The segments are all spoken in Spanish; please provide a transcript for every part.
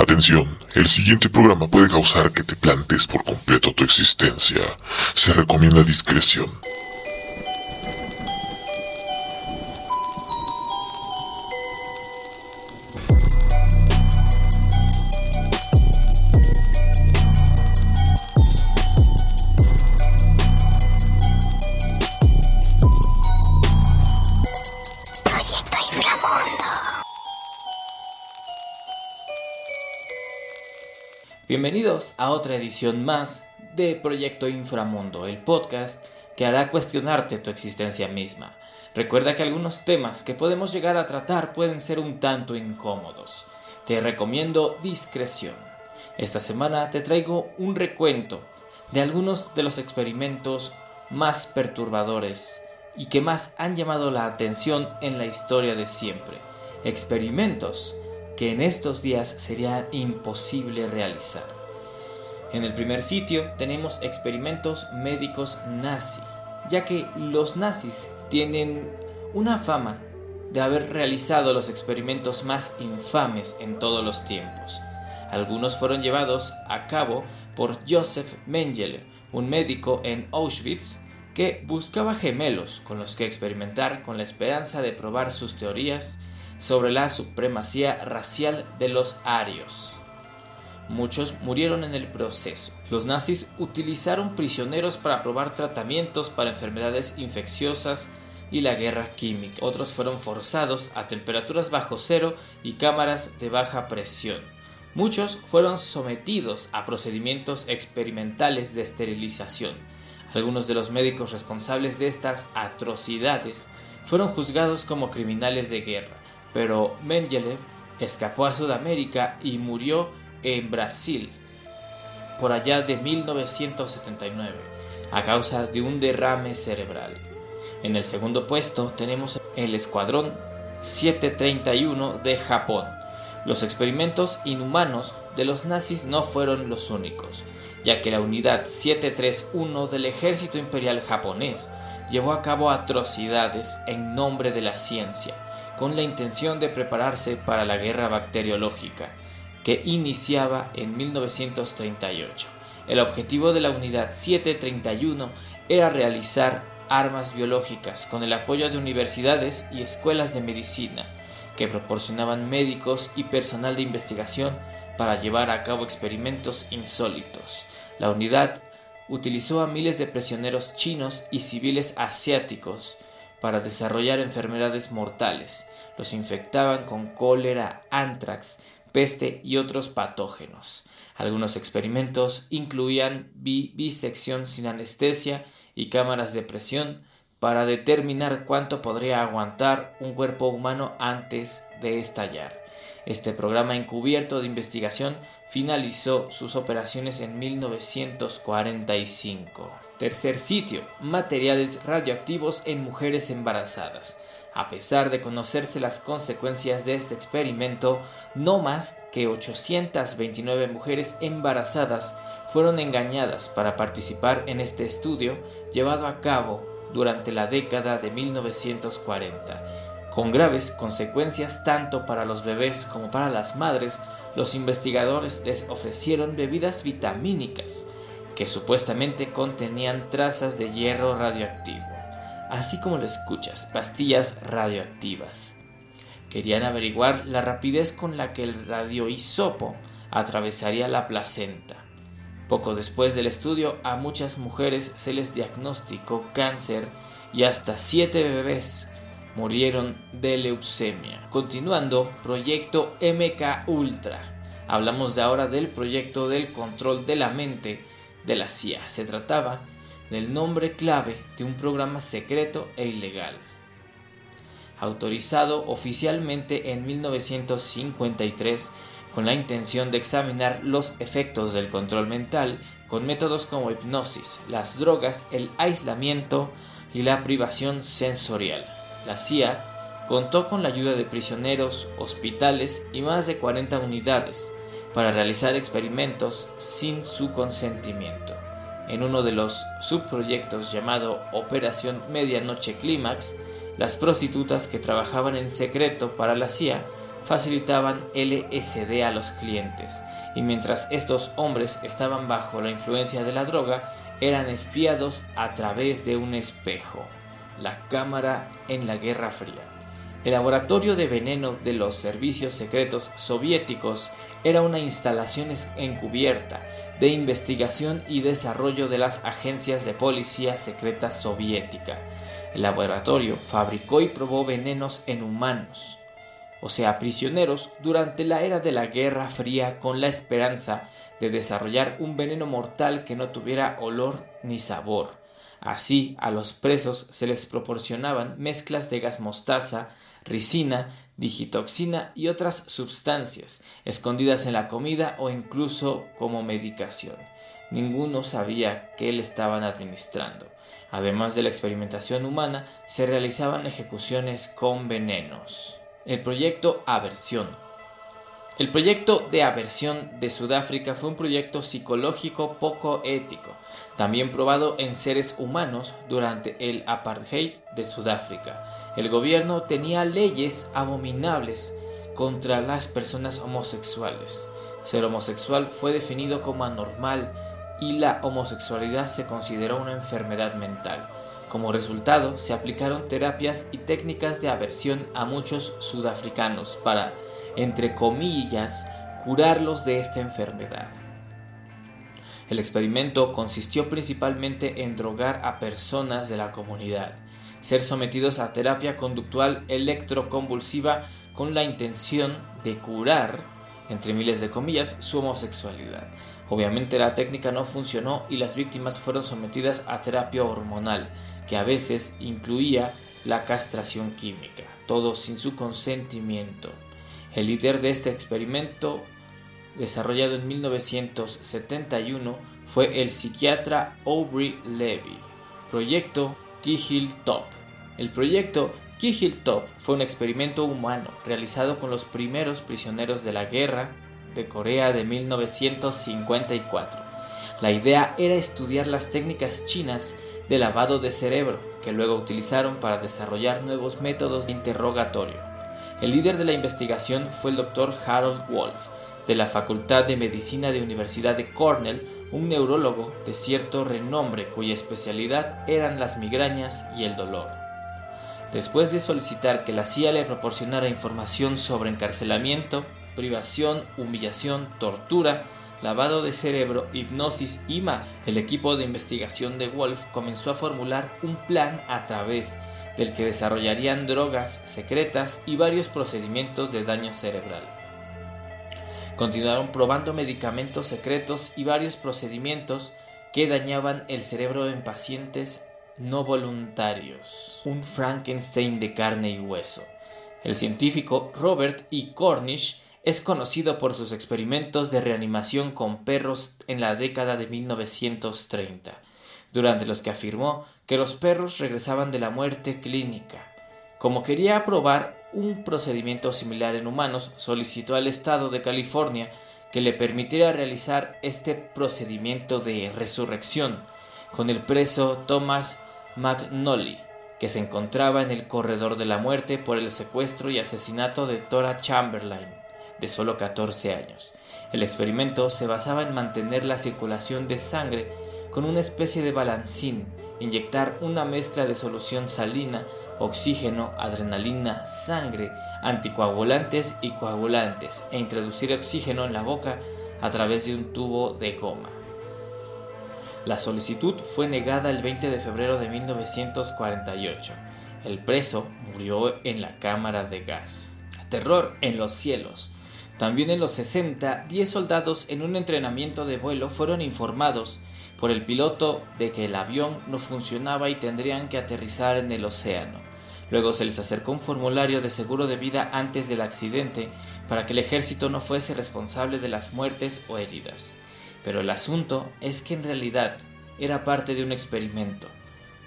Atención, el siguiente programa puede causar que te plantes por completo tu existencia. Se recomienda discreción. A otra edición más de Proyecto Inframundo, el podcast que hará cuestionarte tu existencia misma. Recuerda que algunos temas que podemos llegar a tratar pueden ser un tanto incómodos. Te recomiendo discreción. Esta semana te traigo un recuento de algunos de los experimentos más perturbadores y que más han llamado la atención en la historia de siempre. Experimentos que en estos días sería imposible realizar. En el primer sitio tenemos experimentos médicos nazi, ya que los nazis tienen una fama de haber realizado los experimentos más infames en todos los tiempos. Algunos fueron llevados a cabo por Joseph Mengele, un médico en Auschwitz que buscaba gemelos con los que experimentar con la esperanza de probar sus teorías sobre la supremacía racial de los arios. Muchos murieron en el proceso. Los nazis utilizaron prisioneros para probar tratamientos para enfermedades infecciosas y la guerra química. Otros fueron forzados a temperaturas bajo cero y cámaras de baja presión. Muchos fueron sometidos a procedimientos experimentales de esterilización. Algunos de los médicos responsables de estas atrocidades fueron juzgados como criminales de guerra, pero Mengele escapó a Sudamérica y murió en Brasil por allá de 1979 a causa de un derrame cerebral. En el segundo puesto tenemos el Escuadrón 731 de Japón. Los experimentos inhumanos de los nazis no fueron los únicos, ya que la unidad 731 del ejército imperial japonés llevó a cabo atrocidades en nombre de la ciencia, con la intención de prepararse para la guerra bacteriológica, que iniciaba en 1938. El objetivo de la unidad 731 era realizar armas biológicas con el apoyo de universidades y escuelas de medicina, que proporcionaban médicos y personal de investigación para llevar a cabo experimentos insólitos. La unidad utilizó a miles de prisioneros chinos y civiles asiáticos para desarrollar enfermedades mortales. Los infectaban con cólera, antrax, peste y otros patógenos. Algunos experimentos incluían bi bisección sin anestesia y cámaras de presión para determinar cuánto podría aguantar un cuerpo humano antes de estallar. Este programa encubierto de investigación finalizó sus operaciones en 1945. Tercer sitio, materiales radioactivos en mujeres embarazadas. A pesar de conocerse las consecuencias de este experimento, no más que 829 mujeres embarazadas fueron engañadas para participar en este estudio llevado a cabo durante la década de 1940. Con graves consecuencias tanto para los bebés como para las madres, los investigadores les ofrecieron bebidas vitamínicas que supuestamente contenían trazas de hierro radioactivo así como lo escuchas, pastillas radioactivas. Querían averiguar la rapidez con la que el radioisopo atravesaría la placenta. Poco después del estudio, a muchas mujeres se les diagnosticó cáncer y hasta siete bebés murieron de leucemia. Continuando, proyecto MK Ultra. Hablamos de ahora del proyecto del control de la mente de la CIA. Se trataba del nombre clave de un programa secreto e ilegal. Autorizado oficialmente en 1953 con la intención de examinar los efectos del control mental con métodos como hipnosis, las drogas, el aislamiento y la privación sensorial. La CIA contó con la ayuda de prisioneros, hospitales y más de 40 unidades para realizar experimentos sin su consentimiento en uno de los subproyectos llamado Operación Medianoche Clímax, las prostitutas que trabajaban en secreto para la CIA facilitaban LSD a los clientes, y mientras estos hombres estaban bajo la influencia de la droga, eran espiados a través de un espejo, la cámara en la Guerra Fría. El laboratorio de veneno de los servicios secretos soviéticos era una instalación encubierta de investigación y desarrollo de las agencias de policía secreta soviética. El laboratorio fabricó y probó venenos en humanos, o sea, prisioneros, durante la era de la Guerra Fría con la esperanza de desarrollar un veneno mortal que no tuviera olor ni sabor. Así, a los presos se les proporcionaban mezclas de gas mostaza, ricina, digitoxina y otras sustancias, escondidas en la comida o incluso como medicación. Ninguno sabía qué le estaban administrando. Además de la experimentación humana, se realizaban ejecuciones con venenos. El proyecto Aversión el proyecto de aversión de Sudáfrica fue un proyecto psicológico poco ético, también probado en seres humanos durante el apartheid de Sudáfrica. El gobierno tenía leyes abominables contra las personas homosexuales. Ser homosexual fue definido como anormal y la homosexualidad se consideró una enfermedad mental. Como resultado, se aplicaron terapias y técnicas de aversión a muchos sudafricanos para entre comillas, curarlos de esta enfermedad. El experimento consistió principalmente en drogar a personas de la comunidad, ser sometidos a terapia conductual electroconvulsiva con la intención de curar, entre miles de comillas, su homosexualidad. Obviamente la técnica no funcionó y las víctimas fueron sometidas a terapia hormonal, que a veces incluía la castración química, todo sin su consentimiento. El líder de este experimento, desarrollado en 1971, fue el psiquiatra Aubrey Levy. Proyecto Kihil Top. El proyecto Kihil Top fue un experimento humano realizado con los primeros prisioneros de la guerra de Corea de 1954. La idea era estudiar las técnicas chinas de lavado de cerebro que luego utilizaron para desarrollar nuevos métodos de interrogatorio. El líder de la investigación fue el doctor Harold Wolf, de la Facultad de Medicina de Universidad de Cornell, un neurólogo de cierto renombre cuya especialidad eran las migrañas y el dolor. Después de solicitar que la CIA le proporcionara información sobre encarcelamiento, privación, humillación, tortura, lavado de cerebro, hipnosis y más, el equipo de investigación de Wolf comenzó a formular un plan a través del que desarrollarían drogas secretas y varios procedimientos de daño cerebral. Continuaron probando medicamentos secretos y varios procedimientos que dañaban el cerebro en pacientes no voluntarios. Un Frankenstein de carne y hueso. El científico Robert E. Cornish es conocido por sus experimentos de reanimación con perros en la década de 1930 durante los que afirmó que los perros regresaban de la muerte clínica. Como quería probar un procedimiento similar en humanos, solicitó al Estado de California que le permitiera realizar este procedimiento de resurrección con el preso Thomas McNally, que se encontraba en el corredor de la muerte por el secuestro y asesinato de Tora Chamberlain, de solo 14 años. El experimento se basaba en mantener la circulación de sangre con una especie de balancín, inyectar una mezcla de solución salina, oxígeno, adrenalina, sangre, anticoagulantes y coagulantes e introducir oxígeno en la boca a través de un tubo de goma. La solicitud fue negada el 20 de febrero de 1948. El preso murió en la cámara de gas. Terror en los cielos. También en los 60, 10 soldados en un entrenamiento de vuelo fueron informados por el piloto de que el avión no funcionaba y tendrían que aterrizar en el océano. Luego se les acercó un formulario de seguro de vida antes del accidente para que el ejército no fuese responsable de las muertes o heridas. Pero el asunto es que en realidad era parte de un experimento.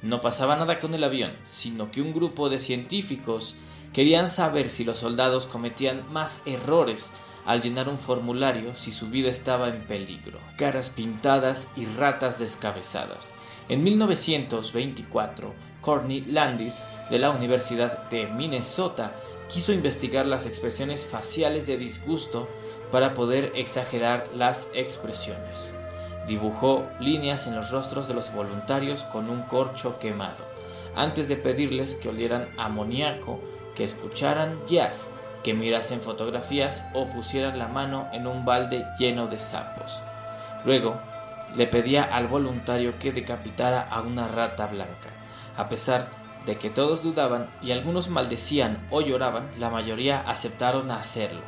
No pasaba nada con el avión, sino que un grupo de científicos querían saber si los soldados cometían más errores al llenar un formulario si su vida estaba en peligro. Caras pintadas y ratas descabezadas. En 1924, Courtney Landis, de la Universidad de Minnesota, quiso investigar las expresiones faciales de disgusto para poder exagerar las expresiones. Dibujó líneas en los rostros de los voluntarios con un corcho quemado, antes de pedirles que olieran amoníaco, que escucharan jazz, que mirasen fotografías o pusieran la mano en un balde lleno de sapos. Luego, le pedía al voluntario que decapitara a una rata blanca. A pesar de que todos dudaban y algunos maldecían o lloraban, la mayoría aceptaron hacerlo,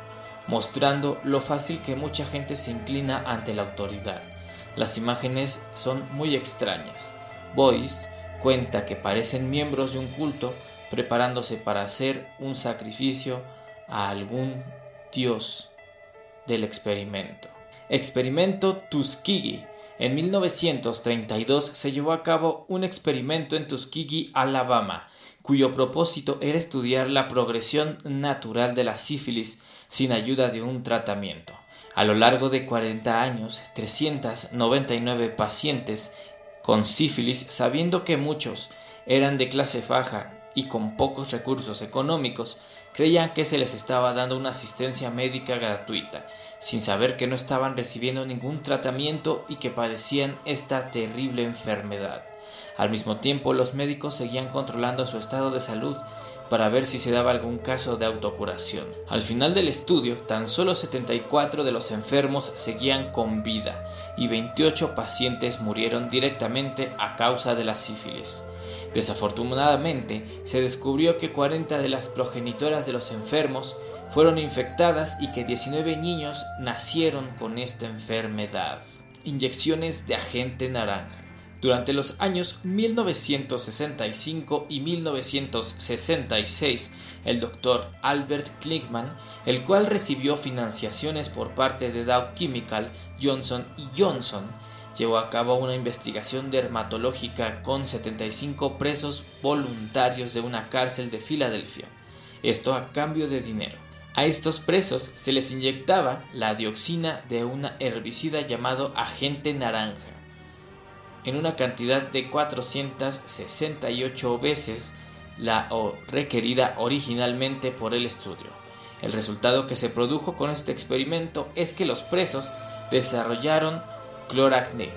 mostrando lo fácil que mucha gente se inclina ante la autoridad. Las imágenes son muy extrañas. Boyce cuenta que parecen miembros de un culto preparándose para hacer un sacrificio a algún dios del experimento. Experimento Tuskegee. En 1932 se llevó a cabo un experimento en Tuskegee, Alabama, cuyo propósito era estudiar la progresión natural de la sífilis sin ayuda de un tratamiento. A lo largo de 40 años, 399 pacientes con sífilis, sabiendo que muchos eran de clase baja y con pocos recursos económicos, creían que se les estaba dando una asistencia médica gratuita, sin saber que no estaban recibiendo ningún tratamiento y que padecían esta terrible enfermedad. Al mismo tiempo, los médicos seguían controlando su estado de salud para ver si se daba algún caso de autocuración. Al final del estudio, tan solo 74 de los enfermos seguían con vida y 28 pacientes murieron directamente a causa de la sífilis. Desafortunadamente, se descubrió que 40 de las progenitoras de los enfermos fueron infectadas y que 19 niños nacieron con esta enfermedad. Inyecciones de agente naranja. Durante los años 1965 y 1966, el doctor Albert Klickman, el cual recibió financiaciones por parte de Dow Chemical, Johnson Johnson, llevó a cabo una investigación dermatológica con 75 presos voluntarios de una cárcel de Filadelfia, esto a cambio de dinero. A estos presos se les inyectaba la dioxina de una herbicida llamado agente naranja, en una cantidad de 468 veces la requerida originalmente por el estudio. El resultado que se produjo con este experimento es que los presos desarrollaron cloracné.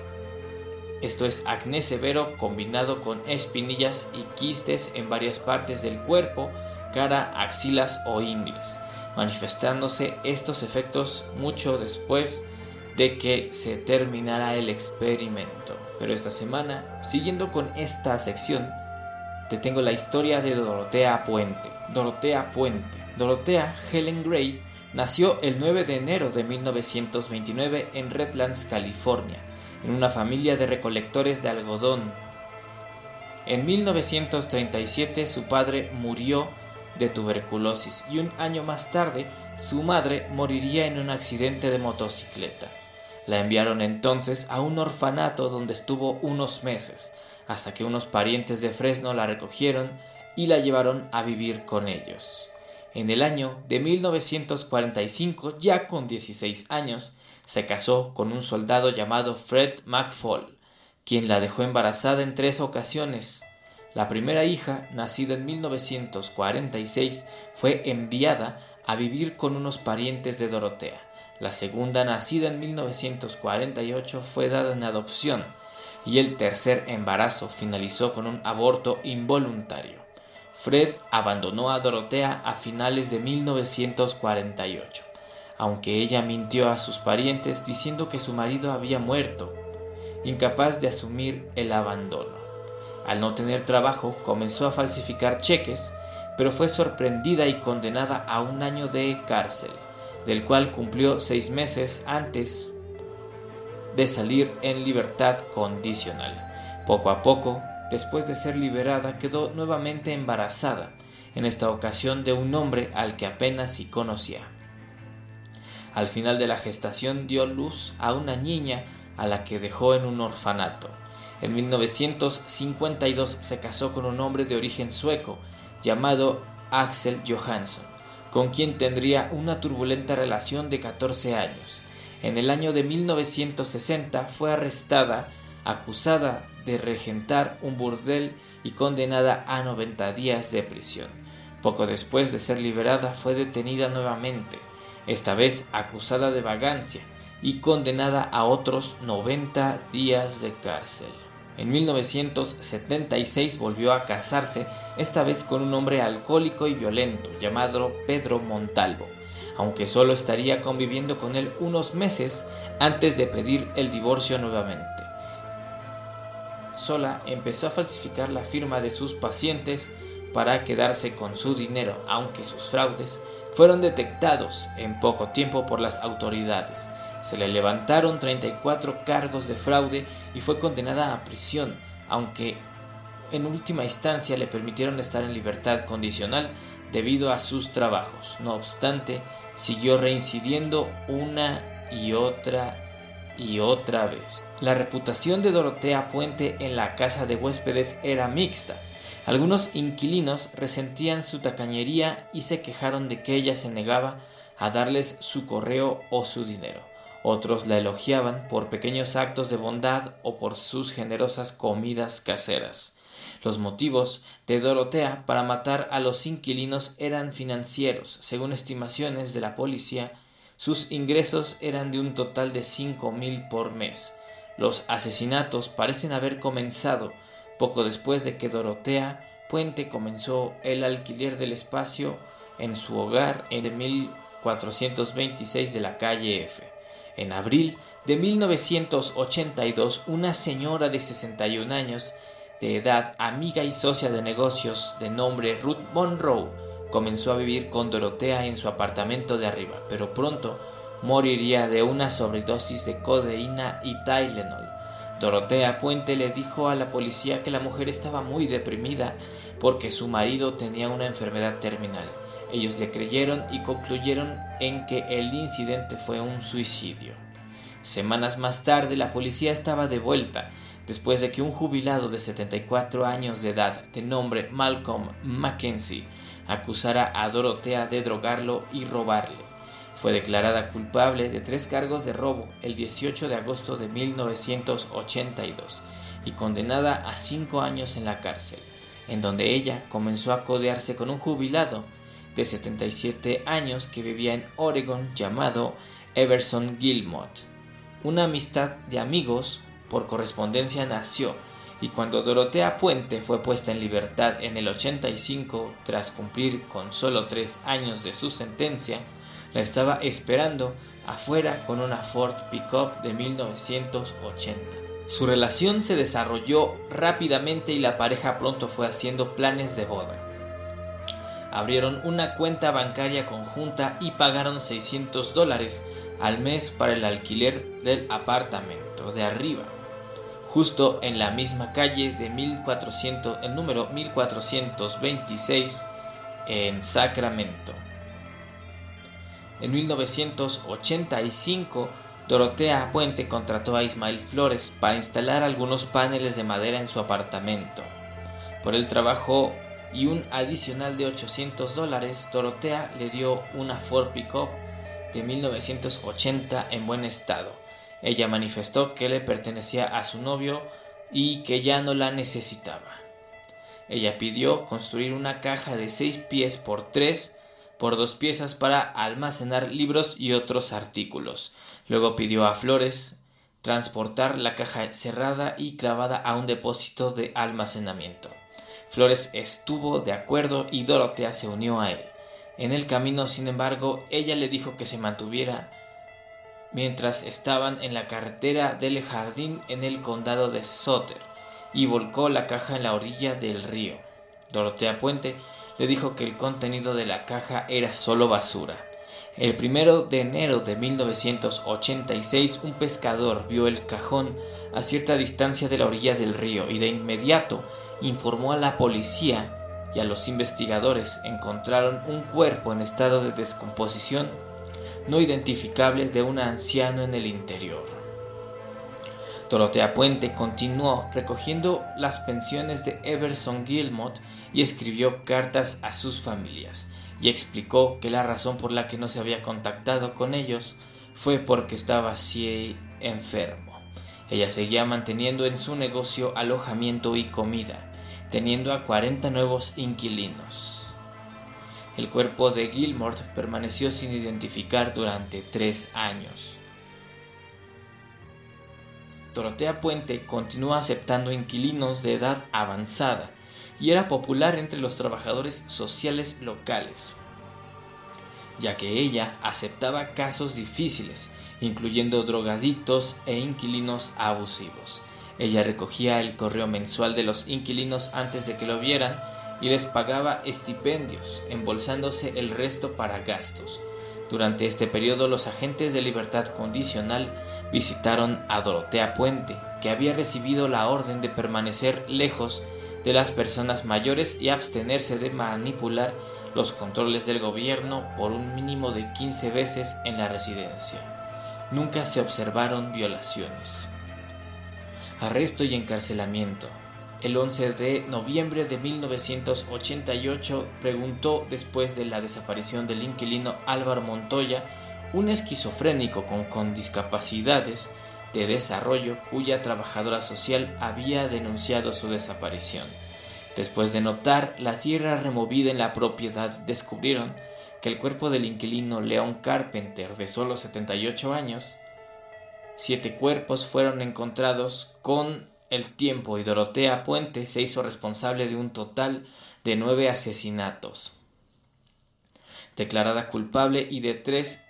Esto es acné severo combinado con espinillas y quistes en varias partes del cuerpo, cara, axilas o ingles, manifestándose estos efectos mucho después de que se terminara el experimento. Pero esta semana, siguiendo con esta sección, te tengo la historia de Dorotea Puente. Dorotea Puente. Dorotea Helen Gray Nació el 9 de enero de 1929 en Redlands, California, en una familia de recolectores de algodón. En 1937 su padre murió de tuberculosis y un año más tarde su madre moriría en un accidente de motocicleta. La enviaron entonces a un orfanato donde estuvo unos meses, hasta que unos parientes de Fresno la recogieron y la llevaron a vivir con ellos. En el año de 1945, ya con 16 años, se casó con un soldado llamado Fred McFall, quien la dejó embarazada en tres ocasiones. La primera hija, nacida en 1946, fue enviada a vivir con unos parientes de Dorotea. La segunda, nacida en 1948, fue dada en adopción y el tercer embarazo finalizó con un aborto involuntario. Fred abandonó a Dorotea a finales de 1948, aunque ella mintió a sus parientes diciendo que su marido había muerto, incapaz de asumir el abandono. Al no tener trabajo, comenzó a falsificar cheques, pero fue sorprendida y condenada a un año de cárcel, del cual cumplió seis meses antes de salir en libertad condicional. Poco a poco, después de ser liberada, quedó nuevamente embarazada, en esta ocasión de un hombre al que apenas si conocía. Al final de la gestación dio luz a una niña a la que dejó en un orfanato. En 1952 se casó con un hombre de origen sueco llamado Axel Johansson, con quien tendría una turbulenta relación de 14 años. En el año de 1960 fue arrestada, acusada de regentar un burdel y condenada a 90 días de prisión. Poco después de ser liberada fue detenida nuevamente, esta vez acusada de vagancia y condenada a otros 90 días de cárcel. En 1976 volvió a casarse, esta vez con un hombre alcohólico y violento llamado Pedro Montalvo, aunque solo estaría conviviendo con él unos meses antes de pedir el divorcio nuevamente. Sola empezó a falsificar la firma de sus pacientes para quedarse con su dinero, aunque sus fraudes fueron detectados en poco tiempo por las autoridades. Se le levantaron 34 cargos de fraude y fue condenada a prisión, aunque en última instancia le permitieron estar en libertad condicional debido a sus trabajos. No obstante, siguió reincidiendo una y otra y otra vez. La reputación de Dorotea Puente en la casa de huéspedes era mixta. Algunos inquilinos resentían su tacañería y se quejaron de que ella se negaba a darles su correo o su dinero. Otros la elogiaban por pequeños actos de bondad o por sus generosas comidas caseras. Los motivos de Dorotea para matar a los inquilinos eran financieros. Según estimaciones de la policía, sus ingresos eran de un total de cinco mil por mes. Los asesinatos parecen haber comenzado poco después de que Dorotea Puente comenzó el alquiler del espacio en su hogar en 1426 de la calle F. En abril de 1982, una señora de 61 años de edad, amiga y socia de negocios de nombre Ruth Monroe, comenzó a vivir con Dorotea en su apartamento de arriba, pero pronto moriría de una sobredosis de codeína y Tylenol. Dorotea Puente le dijo a la policía que la mujer estaba muy deprimida porque su marido tenía una enfermedad terminal. Ellos le creyeron y concluyeron en que el incidente fue un suicidio. Semanas más tarde la policía estaba de vuelta después de que un jubilado de 74 años de edad de nombre Malcolm Mackenzie acusara a Dorotea de drogarlo y robarle. Fue declarada culpable de tres cargos de robo el 18 de agosto de 1982 y condenada a cinco años en la cárcel, en donde ella comenzó a codearse con un jubilado de 77 años que vivía en Oregon llamado Everson Gilmot. Una amistad de amigos por correspondencia nació y cuando Dorotea Puente fue puesta en libertad en el 85 tras cumplir con solo tres años de su sentencia, la estaba esperando afuera con una Ford Pickup de 1980. Su relación se desarrolló rápidamente y la pareja pronto fue haciendo planes de boda. Abrieron una cuenta bancaria conjunta y pagaron 600 dólares al mes para el alquiler del apartamento de arriba, justo en la misma calle de 1400, el número 1426 en Sacramento. En 1985, Dorotea Puente contrató a Ismael Flores para instalar algunos paneles de madera en su apartamento. Por el trabajo y un adicional de 800 dólares, Dorotea le dio una Ford Pickup de 1980 en buen estado. Ella manifestó que le pertenecía a su novio y que ya no la necesitaba. Ella pidió construir una caja de 6 pies por 3 por dos piezas para almacenar libros y otros artículos. Luego pidió a Flores transportar la caja cerrada y clavada a un depósito de almacenamiento. Flores estuvo de acuerdo y Dorotea se unió a él. En el camino, sin embargo, ella le dijo que se mantuviera mientras estaban en la carretera del jardín en el condado de Sutter y volcó la caja en la orilla del río. Dorotea Puente le dijo que el contenido de la caja era solo basura. El primero de enero de 1986 un pescador vio el cajón a cierta distancia de la orilla del río y de inmediato informó a la policía y a los investigadores encontraron un cuerpo en estado de descomposición no identificable de un anciano en el interior. Dorotea Puente continuó recogiendo las pensiones de Everson Gilmot y escribió cartas a sus familias y explicó que la razón por la que no se había contactado con ellos fue porque estaba así enfermo. Ella seguía manteniendo en su negocio alojamiento y comida, teniendo a 40 nuevos inquilinos. El cuerpo de Gilmore permaneció sin identificar durante tres años. Dorotea Puente continuó aceptando inquilinos de edad avanzada y era popular entre los trabajadores sociales locales, ya que ella aceptaba casos difíciles, incluyendo drogadictos e inquilinos abusivos. Ella recogía el correo mensual de los inquilinos antes de que lo vieran y les pagaba estipendios, embolsándose el resto para gastos. Durante este periodo los agentes de libertad condicional visitaron a Dorotea Puente, que había recibido la orden de permanecer lejos de las personas mayores y abstenerse de manipular los controles del gobierno por un mínimo de 15 veces en la residencia. Nunca se observaron violaciones. Arresto y encarcelamiento. El 11 de noviembre de 1988 preguntó después de la desaparición del inquilino Álvaro Montoya, un esquizofrénico con, discapacidades de desarrollo cuya trabajadora social había denunciado su desaparición. Después de notar la tierra removida en la propiedad, descubrieron que el cuerpo del inquilino León Carpenter, de solo 78 años, siete cuerpos fueron encontrados con el tiempo y Dorotea Puente se hizo responsable de un total de nueve asesinatos. Declarada culpable y de tres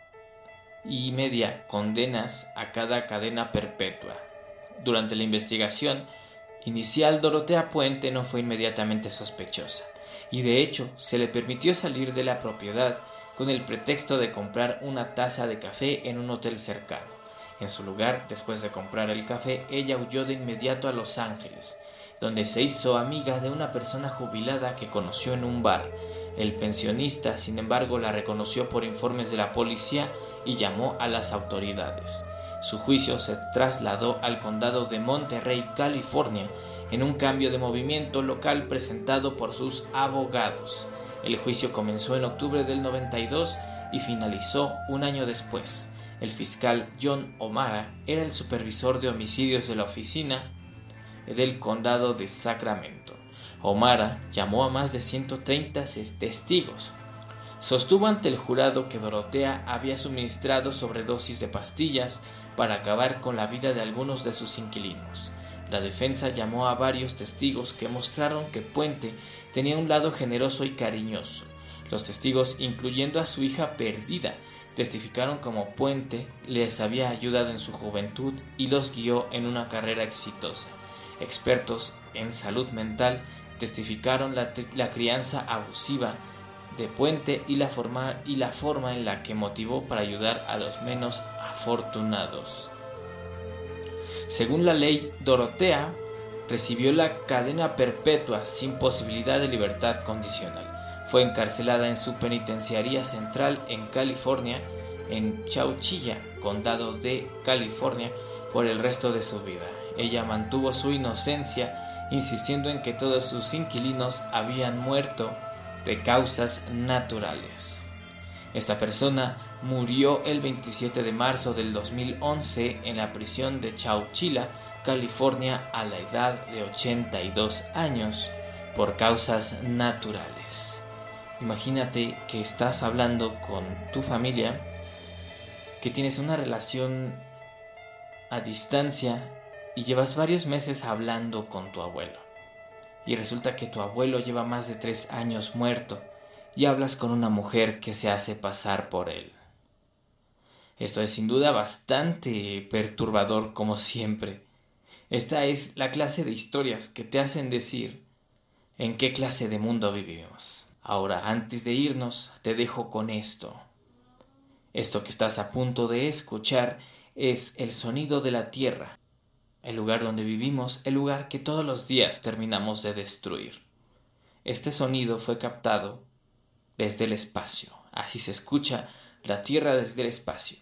y media condenas a cada cadena perpetua. Durante la investigación inicial, Dorotea Puente no fue inmediatamente sospechosa, y de hecho se le permitió salir de la propiedad con el pretexto de comprar una taza de café en un hotel cercano. En su lugar, después de comprar el café, ella huyó de inmediato a Los Ángeles, donde se hizo amiga de una persona jubilada que conoció en un bar. El pensionista, sin embargo, la reconoció por informes de la policía y llamó a las autoridades. Su juicio se trasladó al condado de Monterrey, California, en un cambio de movimiento local presentado por sus abogados. El juicio comenzó en octubre del 92 y finalizó un año después. El fiscal John O'Mara era el supervisor de homicidios de la oficina del condado de Sacramento. O'Mara llamó a más de 130 testigos. Sostuvo ante el jurado que Dorotea había suministrado sobredosis de pastillas para acabar con la vida de algunos de sus inquilinos. La defensa llamó a varios testigos que mostraron que Puente tenía un lado generoso y cariñoso. Los testigos, incluyendo a su hija perdida, testificaron como Puente les había ayudado en su juventud y los guió en una carrera exitosa. Expertos en salud mental testificaron la, crianza abusiva de Puente y la, forma, y la forma en la que motivó para ayudar a los menos afortunados. Según la ley, Dorotea recibió la cadena perpetua sin posibilidad de libertad condicional. Fue encarcelada en su penitenciaría central en California, en Chauchilla, condado de California, por el resto de su vida. Ella mantuvo su inocencia, insistiendo en que todos sus inquilinos habían muerto de causas naturales. Esta persona murió el 27 de marzo del 2011 en la prisión de Chauchilla, California, a la edad de 82 años por causas naturales. Imagínate que estás hablando con tu familia, que tienes una relación a distancia y llevas varios meses hablando con tu abuelo. Y resulta que tu abuelo lleva más de tres años muerto y hablas con una mujer que se hace pasar por él. Esto es sin duda bastante perturbador como siempre. Esta es la clase de historias que te hacen decir en qué clase de mundo vivimos. Ahora, antes de irnos, te dejo con esto. Esto que estás a punto de escuchar es el sonido de la tierra, el lugar donde vivimos, el lugar que todos los días terminamos de destruir. Este sonido fue captado desde el espacio. Así se escucha la tierra desde el espacio.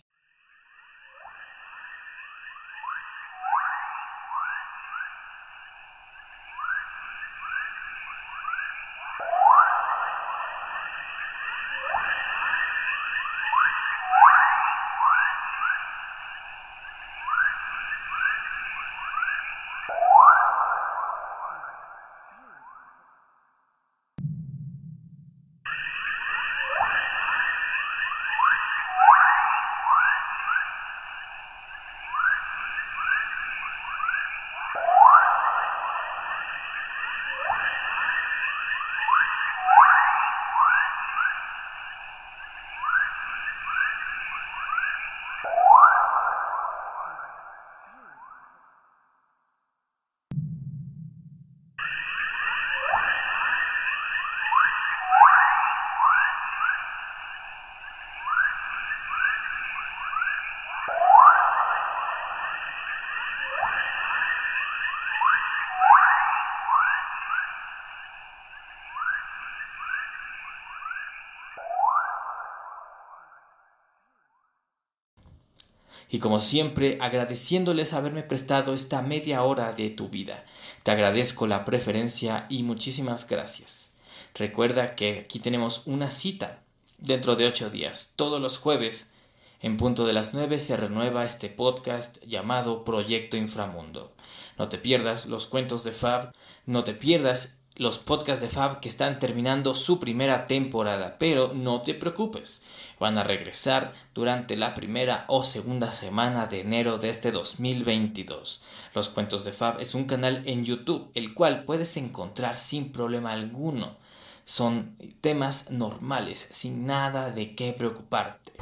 Y como siempre, agradeciéndoles haberme prestado esta media hora de tu vida. Te agradezco la preferencia y muchísimas gracias. Recuerda que aquí tenemos una cita dentro de ocho días, todos los jueves. En punto de las nueve se renueva este podcast llamado Proyecto Inframundo. No te pierdas los cuentos de Fab, no te pierdas los podcasts de Fab que están terminando su primera temporada, pero no te preocupes, van a regresar durante la primera o segunda semana de enero de este 2022. Los cuentos de Fab es un canal en YouTube, el cual puedes encontrar sin problema alguno. Son temas normales, sin nada de qué preocuparte.